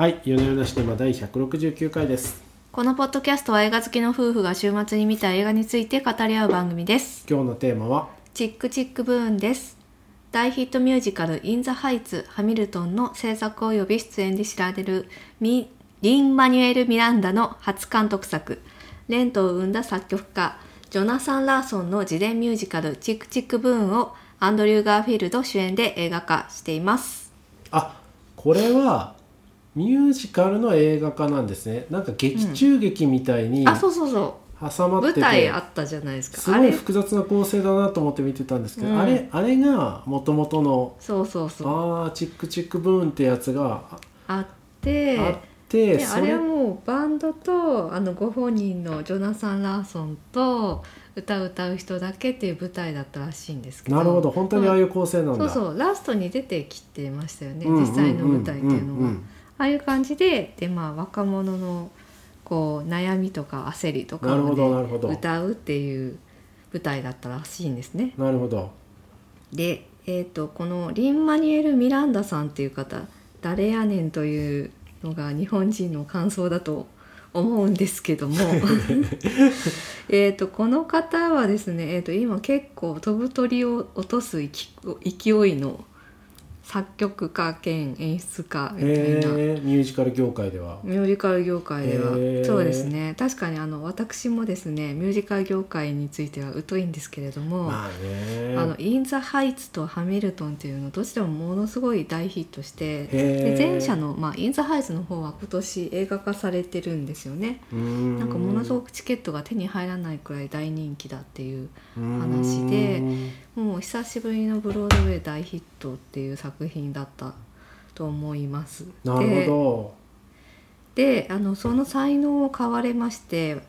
はい、夜な夜なシネマ第169回です。このポッドキャストは映画好きの夫婦が週末に見た映画について語り合う番組です。今日のテーマは、チックチックブーンです。大ヒットミュージカルインザハイツハミルトンの制作及び出演で知られるミリン・マニュエル・ミランダの初監督作、レントを生んだ作曲家、ジョナサン・ラーソンの自伝ミュージカルチックチックブーンをアンドリュー・ガーフィールド主演で映画化しています。あ、これはミュージカルの映画化なんですね。なんか劇中劇みたいにあ、そうそうそう。挟まってて、舞台あったじゃないですか。すごいあれ？複雑な構成だなと思って見てたんですけど、うん。あれあれが元々のそうそうそう。あーチックチックブーンってやつがああってあって、であれはもうバンドとあのご本人のジョナサン・ラーソンと歌う歌う人だけっていう舞台だったらしいんですけど。なるほど。本当にああいう構成なんだ。そうそう。ラストに出てきてましたよね、実際の舞台っていうのは、ああいう感じでで、まあ、若者のこう悩みとか焦りとかを、ね、歌うっていう舞台だったらしいんですね。なるほど。で、えー、とこのリン・マニュエル・ミランダさんっていう方誰やねんというのが日本人の感想だと思うんですけども えーとこの方はですね、えー、と今結構飛ぶ鳥を落とす勢いの作曲家兼演出家みたいな。へえミュージカル業界では。ミュージカル業界では。へー。そうですね。確かにあの私もですねミュージカル業界については疎いんですけれども、まあね。あのイン・ザ・ハイツとハミルトンっていうのどちらもものすごい大ヒットしてへでー前者の、まあ、イン・ザ・ハイツの方は今年映画化されてるんですよね。ななんかものすごくチケットが手に入らないくらい大人気だっていう話でもう久しぶりのブロードウェイ大ヒットっていう作品だったと思いますなるほであのその才能を買われまして、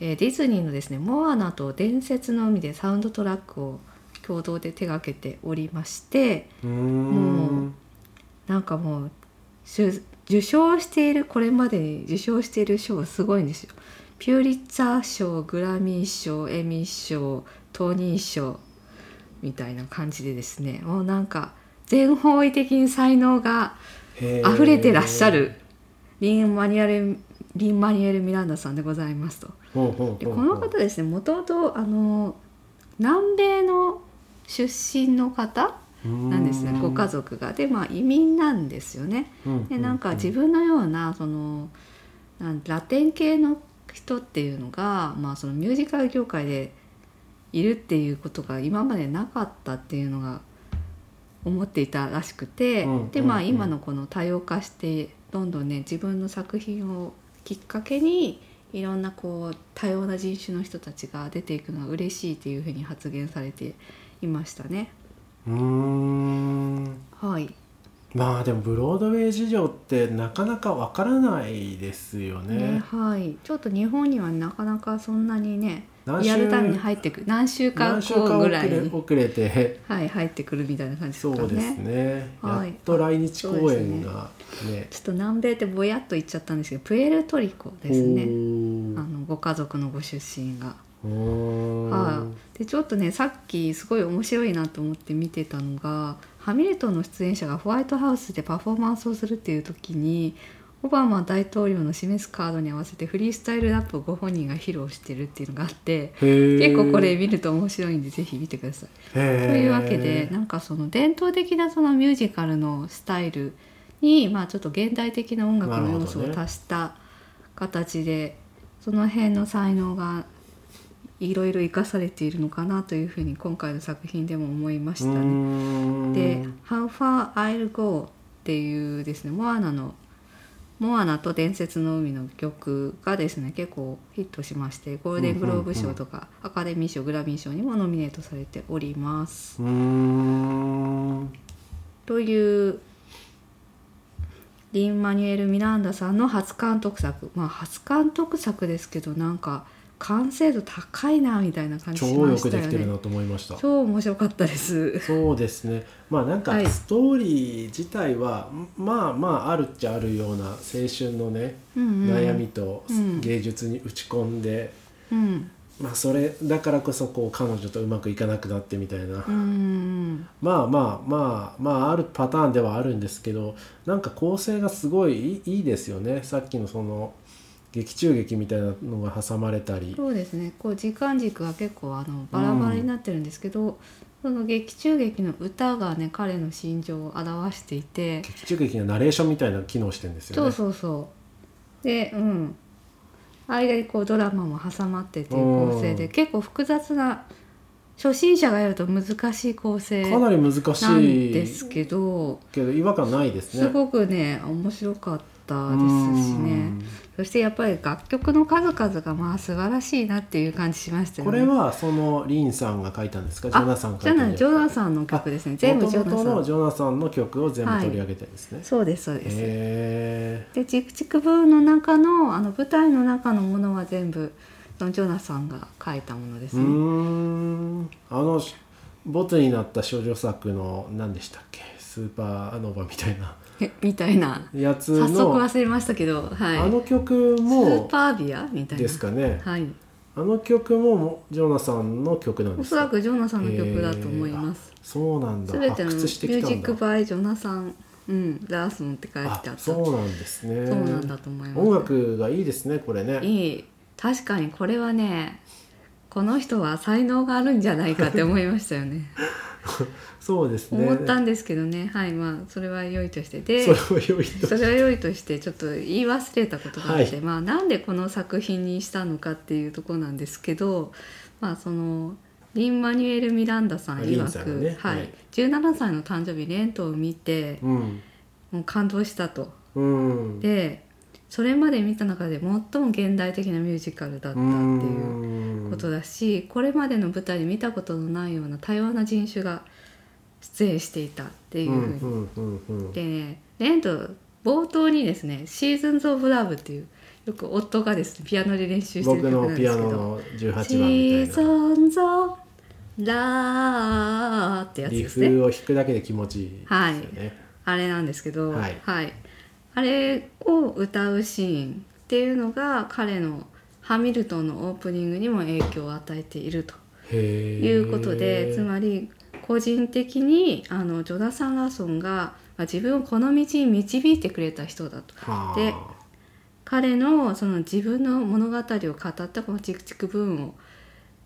えーディズニーのですね「モアナと伝説の海」でサウンドトラックを共同で手がけておりましてど。う。なんかもう受賞しているこれまでに受賞している賞がすごいんですよ。ピューリッツァー賞グラミー賞エミー賞トニー賞みたいな感じでですね。もうなんか全方位的に才能が溢れてらっしゃる。リン・マニュエルリン・マニュエル・ミランダさんでございますと。でこの方ですねもともとあの南米の出身の方なんですね。ご家族が。でまあ移民なんですよね。族でなんか自分のようなそのなんラテン系の人っていうのが、まあ、そのミュージカル業界でいるっていうことが今までなかったっていうのが思っていたらしくて、うんでまあ今のこの多様化してどんどんね自分の作品をきっかけにいろんなこう多様な人種の人たちが出ていくのは嬉しいっていうふうに発言されていましたね。うーん。はい、まあでもブロードウェイ事情ってなかなかわからないですよね。ねはい、ちょっと日本にはなかなかそんなにねリアルタイムに入ってくる何週間後ぐらいに、遅れてはい、入ってくるみたいな感じですかね。そうですね。はい。やっと来日公演がね。ちょっと南米ってぼやっと言っちゃったんですけどプエルトリコですね。あねのご家族のご出身が。はい、でちょっとねさっきすごい面白いなと思って見てたのがハミルトンの出演者がホワイトハウスでパフォーマンスをするっていう時にオバマ大統領の示すカードに合わせてフリースタイルラップをご本人が披露してるっていうのがあって結構これ見ると面白いんでぜひ見てください。というわけでなんかその伝統的なそのミュージカルのスタイルに、まあ、ちょっと現代的な音楽の要素を足した形で、その辺の才能がいろいろ生かされているのかなというふうに今回の作品でも思いましたね。んで「How Far I'll Go」っていうですねモアナの「モアナと伝説の海」の曲がですね結構ヒットしましてゴールデングローブ賞とかアカデミー賞グラミー賞にもノミネートされております。というリン・マニュエル・ミランダさんの初監督作。まあ初監督作ですけどなんか完成度高いなみたいな感じし超よくましたよね。できてるなと思いました。超面白かったです。そうですね。まあなんかはい。ストーリー自体は、まあまああるっちゃあるような青春のね、うんうん。悩みとうん。芸術に打ち込んでうん。まあそれだからこそこう彼女とうまくいかなくなってみたいな、うーんまあまあまあまああるパターンではあるんですけどなん。か構成がすごいいいですよねさっきのその劇中劇みたいなのが挟まれたり。そうですね。こう時間軸は結構あのバラバラになってるんですけど、その劇中劇の歌がね彼の心情を表していて。劇中劇がナレーションみたいな機能してるんですよそうね。そうそう。でうん。間にこうドラマも挟まってっていう構成でうん結構複雑な初心者がやると難しい構成かなり難しい。ですけどけど違和感ないですね。すごくね面白かったですしねそしてやっぱり楽曲の数々がまあ素晴らしいなっていう感じしましたよね。これはそのリンさんが書いたんですか？ジョナサンがじゃない書いたんですジョナサンの曲ですね。全部ジョナ元々のサンジョナサンの曲を全部取り上げてですね。そうですそうです、へでチクチクブーの中のあの舞台の中のものは全部ジョナサンが書いたものですね。ん。あのボツになった少女作の何でしたっけ？スーパーノヴァみたいな。えみたいな。やつ早速の忘れましたけど、はい、あの曲スーもパービアみたいな。ですかね。はい、あの曲もジョナサンの曲なんおですかそらくジョナサンの曲だと思います。そうなんだ。すべてのミュージックバイジョナサン、うん、ラーソンって書いてああった。そうなんですね。そうなんだと思います。音楽がいいですねこれね。いい。確かにこれはねこの人は才能があるんじゃないかって思いましたよね そうですね。思ったんですけどね。はいまあそれは良いとして。でそれを良いとそれは良いとしてちょっと言い忘れたことがあって、はい。まあなんでこの作品にしたのかっていうところなんですけどまあそのリン・マニュエル・ミランダさん曰く、ねはい。はい。17歳の誕生日レントを見てうん。もう感動したと。うん。でそれまで見た中で最も現代的なミュージカルだったっていううことだしこれまでの舞台で見たことのないような多様な人種が出演していたっていうふうに、でねレント冒頭にですね「シーズンズ・オブ・ラブ」っていうよく夫がですねピアノで練習してる僕曲なんですけど。ノの18「シーズンズ・オブ・ラー」ってやつリですね。フを弾くだけで気持ちいいですよね、あれなんですけど、はいあれを歌うシーンっていうのが彼の「ハミルトン」のオープニングにも影響を与えているということでつまり個人的にあのジョナサン・ラーソンがまあ自分をこの道に導いてくれた人だと。はあ。で彼のその自分の物語を語ったこの「チクチクブーン」を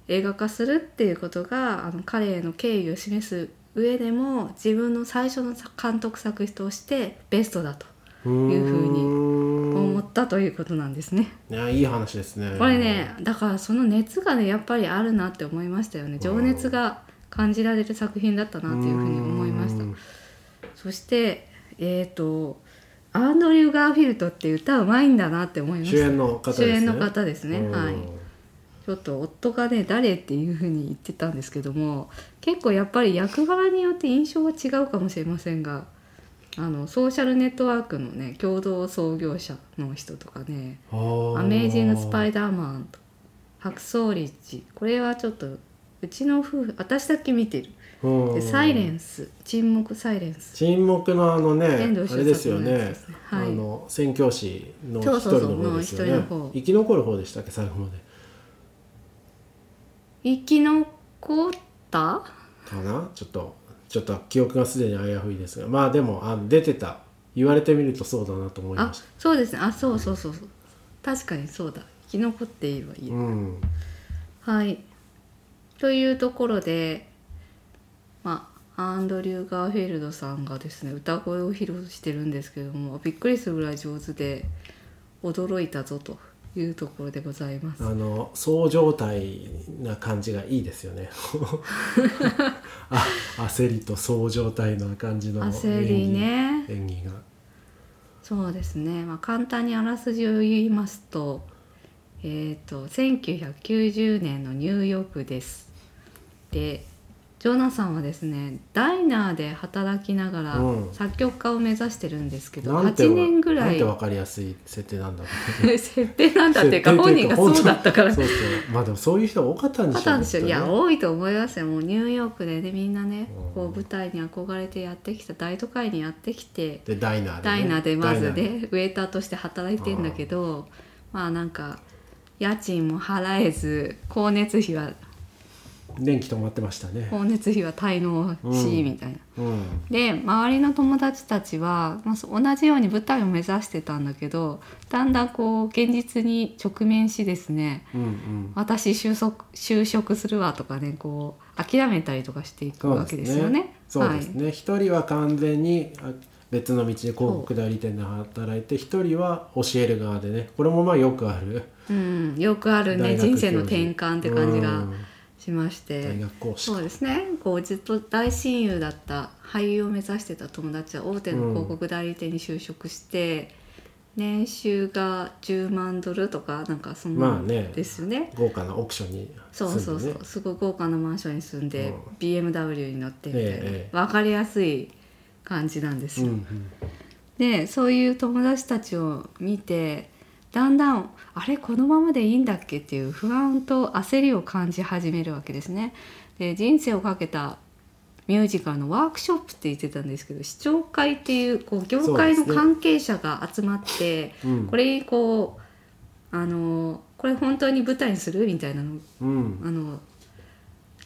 映画化するっていうことがあの彼への敬意を示す上でも自分の最初の監督作品としてベストだというふうにに思ったということなんですね。いやいい話ですね。これねだからその熱がねやっぱりあるなって思いましたよね。情熱が感じられる作品だったなというふうに思いました。うん。そしてえっ、とアンドリュー・ガーフィールドって歌うまいんだなって思いました。主演の方ですね。主演の方ですね。うん。はい。ちょっと夫がね誰っていうふうに言ってたんですけども結構やっぱり役柄によって印象は違うかもしれませんがあのソーシャルネットワークのね共同創業者の人とかね「あー。アメイジング・スパイダーマン」と「白草リッチ」これはちょっとうちの夫婦私だけ見てる。うん。で「サイレンス」「沈黙サイレンス」沈黙のあのねあれですよね。ね。はい。あの宣教師の一人の方ですよね。生き残る方でしたっけ？最後まで。生き残った？かな？ちょっとちょっと記憶がすでにあやふいですがまあでもあ出てた。言われてみるとそうだなと思いまあしそうです。ねあそうそうそうそう。確かにそうだ。生き残っているはいたる、うんはい。というところでまあアンドリュー・ガーフィールドさんがですね歌声を披露してるんですけどもびっくりするぐらい上手で驚いたぞと。いうところでございます。あのそう状態な感じがいいですよね。あ焦りとそう状態な感じの演技焦りね。演技が。そうですね、まあ、簡単にあらすじを言いますと,、えー、と1990年のニューヨークです。でジョナサンはですねダイナーで働きながらうん。作曲家を目指してるんですけど、なんて8年ぐなんらいて分かりやすい設定なんだ。ろ う設定なんだっていうか本人がそうだったから。そうそう。まあでもそういう人が多かったんでしょうあったんですよ、いやきっとね。多いと思いますよ。もうニューヨークでねみんなねうん。こう舞台に憧れてやってきた大都会にやってきてでダイナーで、ね、ダイナーでまずダイナーねウェイターとして働いてんだけどまあなんか家賃も払えず光熱費は電気止まってましたね。光熱費は滞納し、うんみたいな。うん。で周りの友達たちは、まあ、そ同じように舞台を目指してたんだけどだんだんこう現実に直面しですねうんうん。私就職就職するわとかねこう諦めたりとかしていくわけですよね。そうですね。一、人は完全にあ別の道で広告代理店で働いて一人は教える側でね。これもまあよくある。うん、よくあるね人生の転換って感じが。うんしまして。そうですね。こうずっと大親友だった俳優を目指してた友達は大手の広告代理店に就職して、年収が10万ドルとかなんかそんなまあね。ですよね。豪華なオークションに住んで、ね、そうそうそう。すごい豪華なマンションに住んで、うん。BMW に乗ってみたいな、ええ分かりやすい感じなんですよ。うんうん。でそういう友達たちを見てだんだんあれこのままでいいんだっけっていう不安と焦りを感じ始めるわけですね。で人生をかけたミュージカルのワークショップって言ってたんですけど視聴会っていうこう業界の関係者が集まって、うん。これこうあのこれ本当に舞台にするみたいなのうん。あの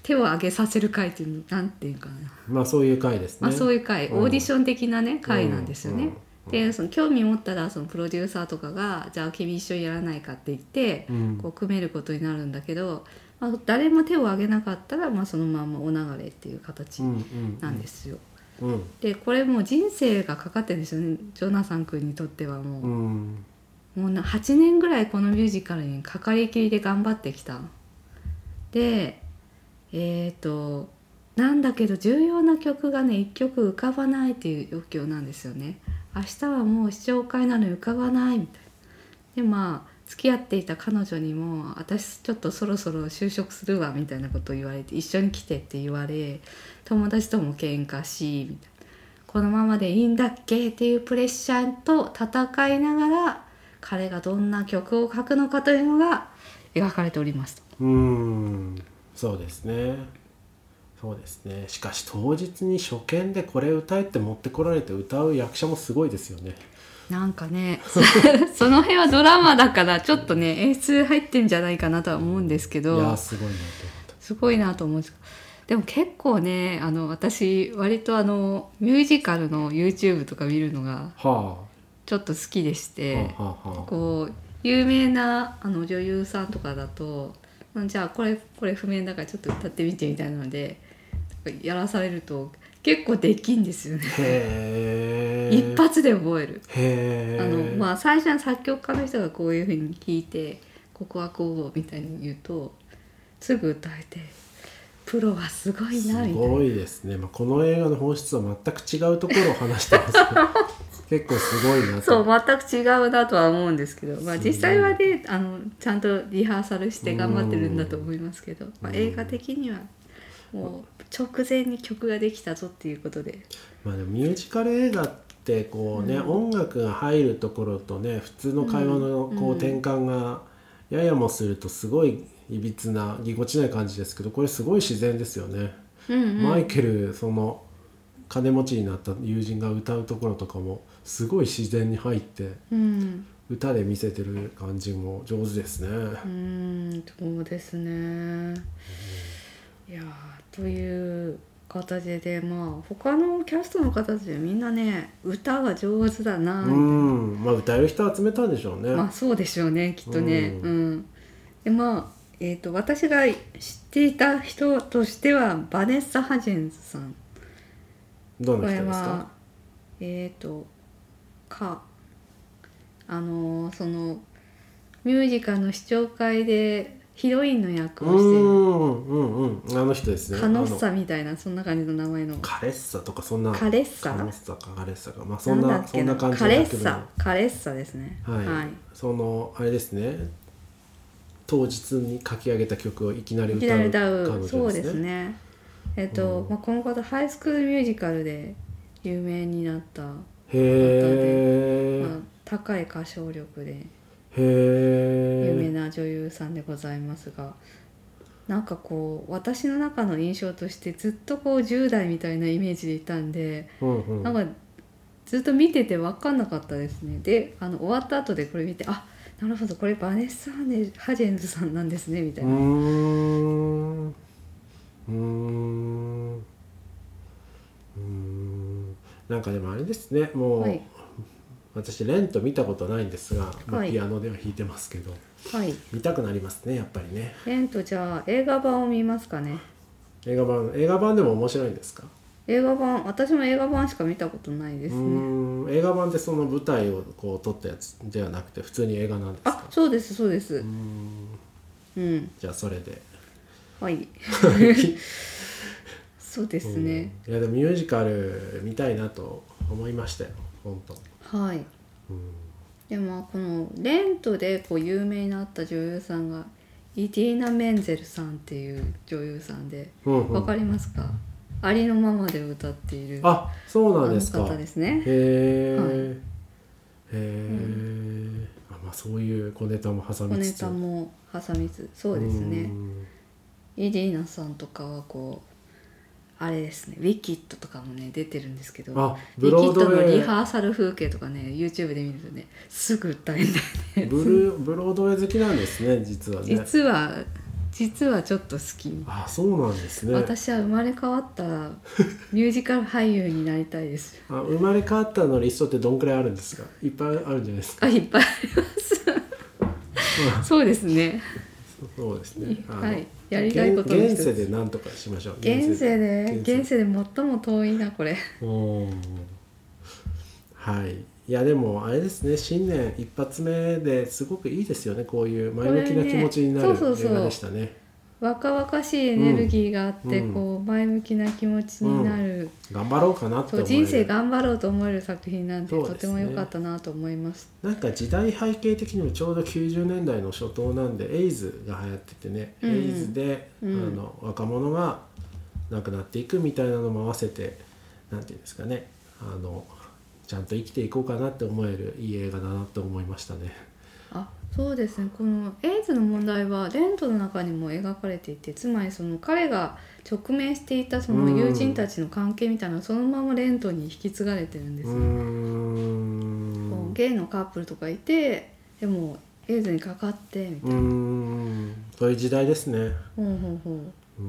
手を挙げさせる会っていうのなんていうかな。まあそういう回ですね、まあ、そういう会、うん。オーディション的なね会なんですよね。うんうん。でその興味持ったらそのプロデューサーとかが「じゃあ君一緒にやらないか」って言って、うん。こう組めることになるんだけど、まあ、誰も手を挙げなかったら、まあ、そのままお流れっていう形うんうんなんですよ。うん。でこれもう人生がかかってるんですよね。ジョナサン君にとってはもう。うん。もうな8年ぐらいこのミュージカルにかかりきりで頑張ってきた。でえっ、となんだけど重要な曲がね1曲浮かばないっていう余興なんですよね明日はもう視聴会なの浮かばないみたいなでまあ付き合っていた彼女にも「私ちょっとそろそろ就職するわ」みたいなことを言われて「一緒に来て」って言われ友達とも喧嘩しみたいな。このままでいいんだっけっていうプレッシャーと戦いながら彼がどんな曲を書くのかというのが描かれております。うん。そうですね。そうですね。しかし当日に初見でこれ歌えって持ってこられて歌う役者もすごいですよね。なんかね その辺はドラマだからちょっとね演出入ってんじゃないかなとは思うんですけいやすごいなとすごいなと思うんですでも結構ねあの私割とあのミュージカルの YouTube とか見るのがちょっと好きでして、はあ、はあはあ、こう有名なあの女優さんとかだとうんじゃあこれこれ譜面だからちょっと歌ってみてみたいなのでやらされると結構できんですよね。一発で覚える。あのまあ最初は作曲家の人がこういうふうに弾いてここはこうみたいに言うとすぐ歌えてプロはすごいすなみたいな。ごいですね、まあ、この映画の本質は全く違うところを話してます。け ど結構すごいなと。そう全く違うなとは思うんですけど、まあ、実際はねあのちゃんとリハーサルして頑張ってるんだと思いますけど、まあ、うん。映画的にはもう直前に曲ができたぞっていうことで。まあでもミュージカル映画ってこうね、うん。音楽が入るところとね普通の会話のうんうんこう転換がややもするとすごいいびつなぎこちない感じですけどこれすごい自然ですよね、うんうん。マイケルその金持ちになった友人が歌うところとかもすごい自然に入ってうん。歌で見せてる感じも上手ですね、うんそうですね。いやーという形でまあ他のキャストの方たみんなね歌が上手だなうん。まあ歌える人集めたんでしょうね、まあそうでしょうねきっとね。ううん。ん、でまあ、えー、と私が知っていた人としてはバネッサ・ハジェンズさん。どこれの人ですか？はえっ、とかあのーそのミュージカルの視聴会でヒロインの役うをしているんうんうんあの人ですね。カノッサみたいなそんな感じの名前の。カレッサとかそんな。カレッサ？カレッサか。カレッサか。まあそんなそんな感じカレッサ。カレッサですね。はい、そのあれですね。当日に書き上げた曲をいきなり歌うね。そうですね。えっ、と、うん。まあ、この方ハイスクールミュージカルで有名になった、へえ、まあ、高い歌唱力で。へ有名えな女優さんでございますが、なんかこう私の中の印象としてずっとこう10代みたいなイメージでいたんで、うんうん。なんかずっと見てて分かんなかったですね。であの終わった後でこれ見てあなるほどこれバネッサ・ハネハジェンズさんなんですねみたいうな、うーん。うーん。なんかでもあれですねもう、はい私レント見たことないんですが、まあはいピアノでは弾いてますけどはい。見たくなりますねやっぱりね。レントじゃあ映画版を見ますかね。映画版映画版でも面白いんですか？映画版私も映画版しか見たことないですうね映画版ってその舞台をこう撮ったやつではなくて普通に映画なんですか？あそうですそうです。うーん。うん。じゃあそれで。はい。そうですね、うん。いやでもミュージカル見たいなと思いましたよ本当。はい。うん。でもこのレントでこう有名になった女優さんがイディーナ・メンゼルさんっていう女優さんでうんうん。わかりますか、ありのままで歌っている。あそうなんですか。方ですね。へえ、はい。へえ、あまあそういう小ネタも挟小ネみつつ。タも挟みつつ。そうですね。ん。イディーナさんとかはこうあれですねウィキッドとかもね出てるんですけどあウィキロードウェイ。リハーサル風景とかね YouTube で見るとねすぐ歌えだよねブルーブロードウェイ好きなんですね実はね。実は実はちょっと好き。あそうなんですね。私は生まれ変わったらミュージカル俳優になりたいです。あ生まれ変わったのリストってどんくらいあるんですか？いっぱいあるんじゃないですか？あいっぱいあります。そうですね。そうですね。あのはいやりたいこと現世で何とかしましょう。現世で？現世。で最も遠いなこれ。はい。いやでもあれですね。新年一発目ですごくいいですよね。こういう前向きな気持ちになるこれねそうそうそう映画でしたね若々しいエネルギーがあって、うん。こう前向きな気持ちになる、頑張ろうかなってそう思える。人生頑張ろうと思える作品なんでそうですね。とても良かったなと思います。なんか時代背景的にもちょうど90年代の初頭なんでエイズが流行っててね、うん。うんエイズで、うん。あの若者が亡くなっていくみたいなのも合わせてなんていうんですかね。あのちゃんと生きていこうかなって思えるいい映画だなと思いましたね。あそうですね。このエイズの問題はレントの中にも描かれていてつまりその彼が直面していたその友人たちの関係みたいなそのままレントに引き継がれてるんですよ、うーん。こうゲイのカップルとかいてでもエイズにかかってみたいな、ん。そういう時代ですね。ほうほうほう。う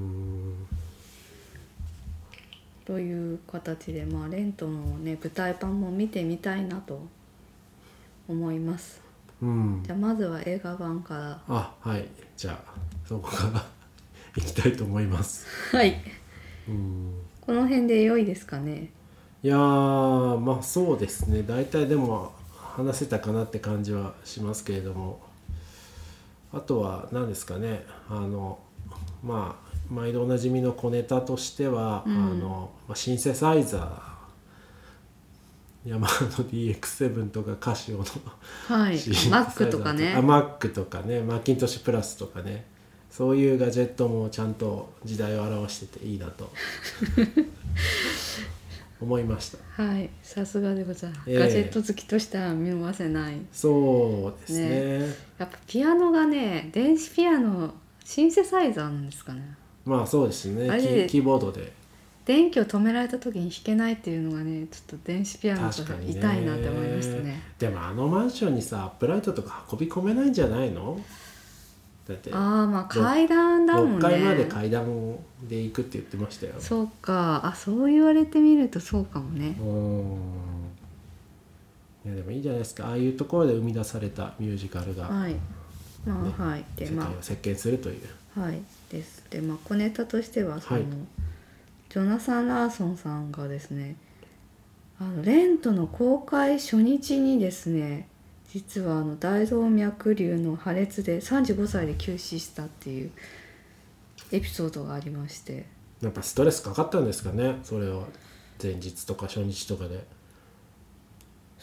という形でまあレントのね舞台版も見てみたいなと思いますうん。じゃあまずは映画版から。あはい。じゃあそこから行きたいと思います。はい。うん。この辺で良いですかね？いやーまあそうですね。大体でも話せたかなって感じはしますけれども。あとは何ですかね？あのまあ毎度おなじみの小ネタとしては、うん。あのまあシンセサイザーヤマハの DX7 とかカシオのはい。マックとかね。あマックとかね。マッキントッシュプラスとかね。そういうガジェットもちゃんと時代を表してていいなと。思いました。はい。さすがでございます、ええ。ガジェット好きとしては見逃せない。そうですね。やっぱピアノがね電子ピアノシンセサイザーなんですかね。まあそうですね。キーボードで電気を止められた時に弾けないっていうのがねちょっと電子ピアノと確か痛いなって思いましたね。でもあのマンションにさアップライトとか運び込めないんじゃないの？だってああまあ階段だもん6階までね階段で行くって言ってましたよ。そうか。あそう言われてみるとそうかもね。うん。いやでもいいじゃないですか。ああいうところで生み出されたミュージカルが。はい。まあ、ねはい。でま世界を席巻するという、あはい。です。でまあ小ネタとしてはその、はいジョナサン・ラーソンさんがですねあのレントの公開初日にですね実はあの大動脈瘤の破裂で35歳で急死したっていうエピソードがありまして。やっぱストレスかかったんですかねそれは。前日とか初日とかで。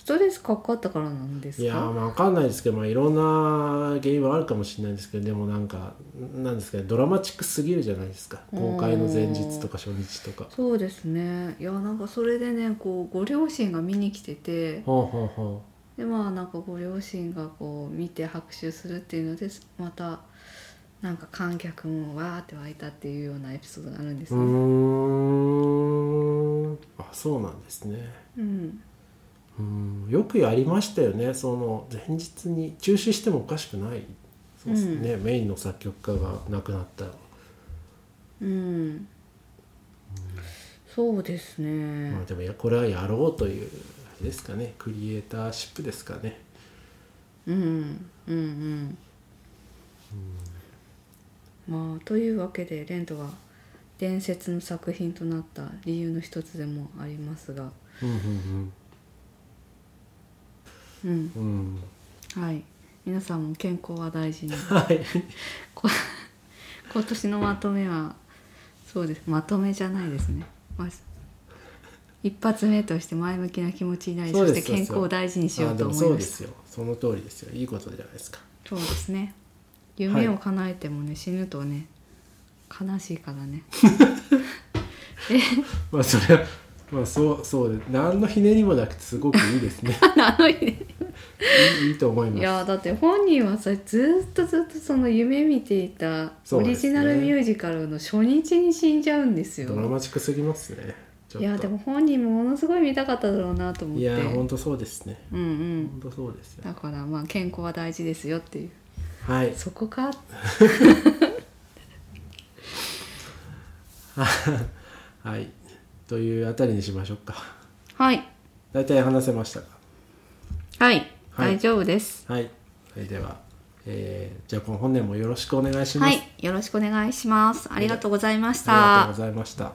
ストレスかかったからなんですか？いやーまあ分かんないですけど、まあ、いろんな原因はあるかもしれないですけどでもなんかなんですかねドラマチックすぎるじゃないですか。公開の前日とか初日とか。そうですね。いやなんかそれでねこうご両親が見に来ててほうほうほでまあなんかご両親がこう見て拍手するっていうのでまたなんか観客もわーって湧いたっていうようなエピソードがあるんですね。うん。あそうなんですね。うん、ううんよくやりましたよね。その前日に中止してもおかしくない。そうですね、メインの作曲家が亡くなった。ら、うん。そうですね。まあでもいやこれはやろうというあれですかね。クリエイターシップですかね。うんうんうんまあというわけでレントが伝説の作品となった理由の一つでもありますがうんうん。うんうん。うん。はい。皆さんも健康は大事に。はい。こ今年のまとめはそうです。まとめじゃないですね、まあ、一発目として前向きな気持ちになりそして健康を大事にしようと思いまそうですよ。その通りですよ。いいことじゃないですか。そうですね。夢を叶えてもね、死ぬとね悲しいからね。まあそれはまあそうそうで何のひねりもなくてすごくいいですね。あのいいいいいと思います。やだって本人はさずっとずっとその夢見ていたオリジナルミュージカルの初日に死んじゃうんですよ、ドラマチックすぎますね。いやでも本人もものすごい見たかっただろうなと思って。いや本当そうですね。うんうん。本当そうですよ。だからまあ健康は大事ですよっていう。はい。そこか？はいというあたりにしましょうか。はい。大体話せましたか？はい、はい。大丈夫です。はい。それでは、えーじゃあこの本年もよろしくお願いします、はい。よろしくお願いします。ありがとうございましありがとうたございました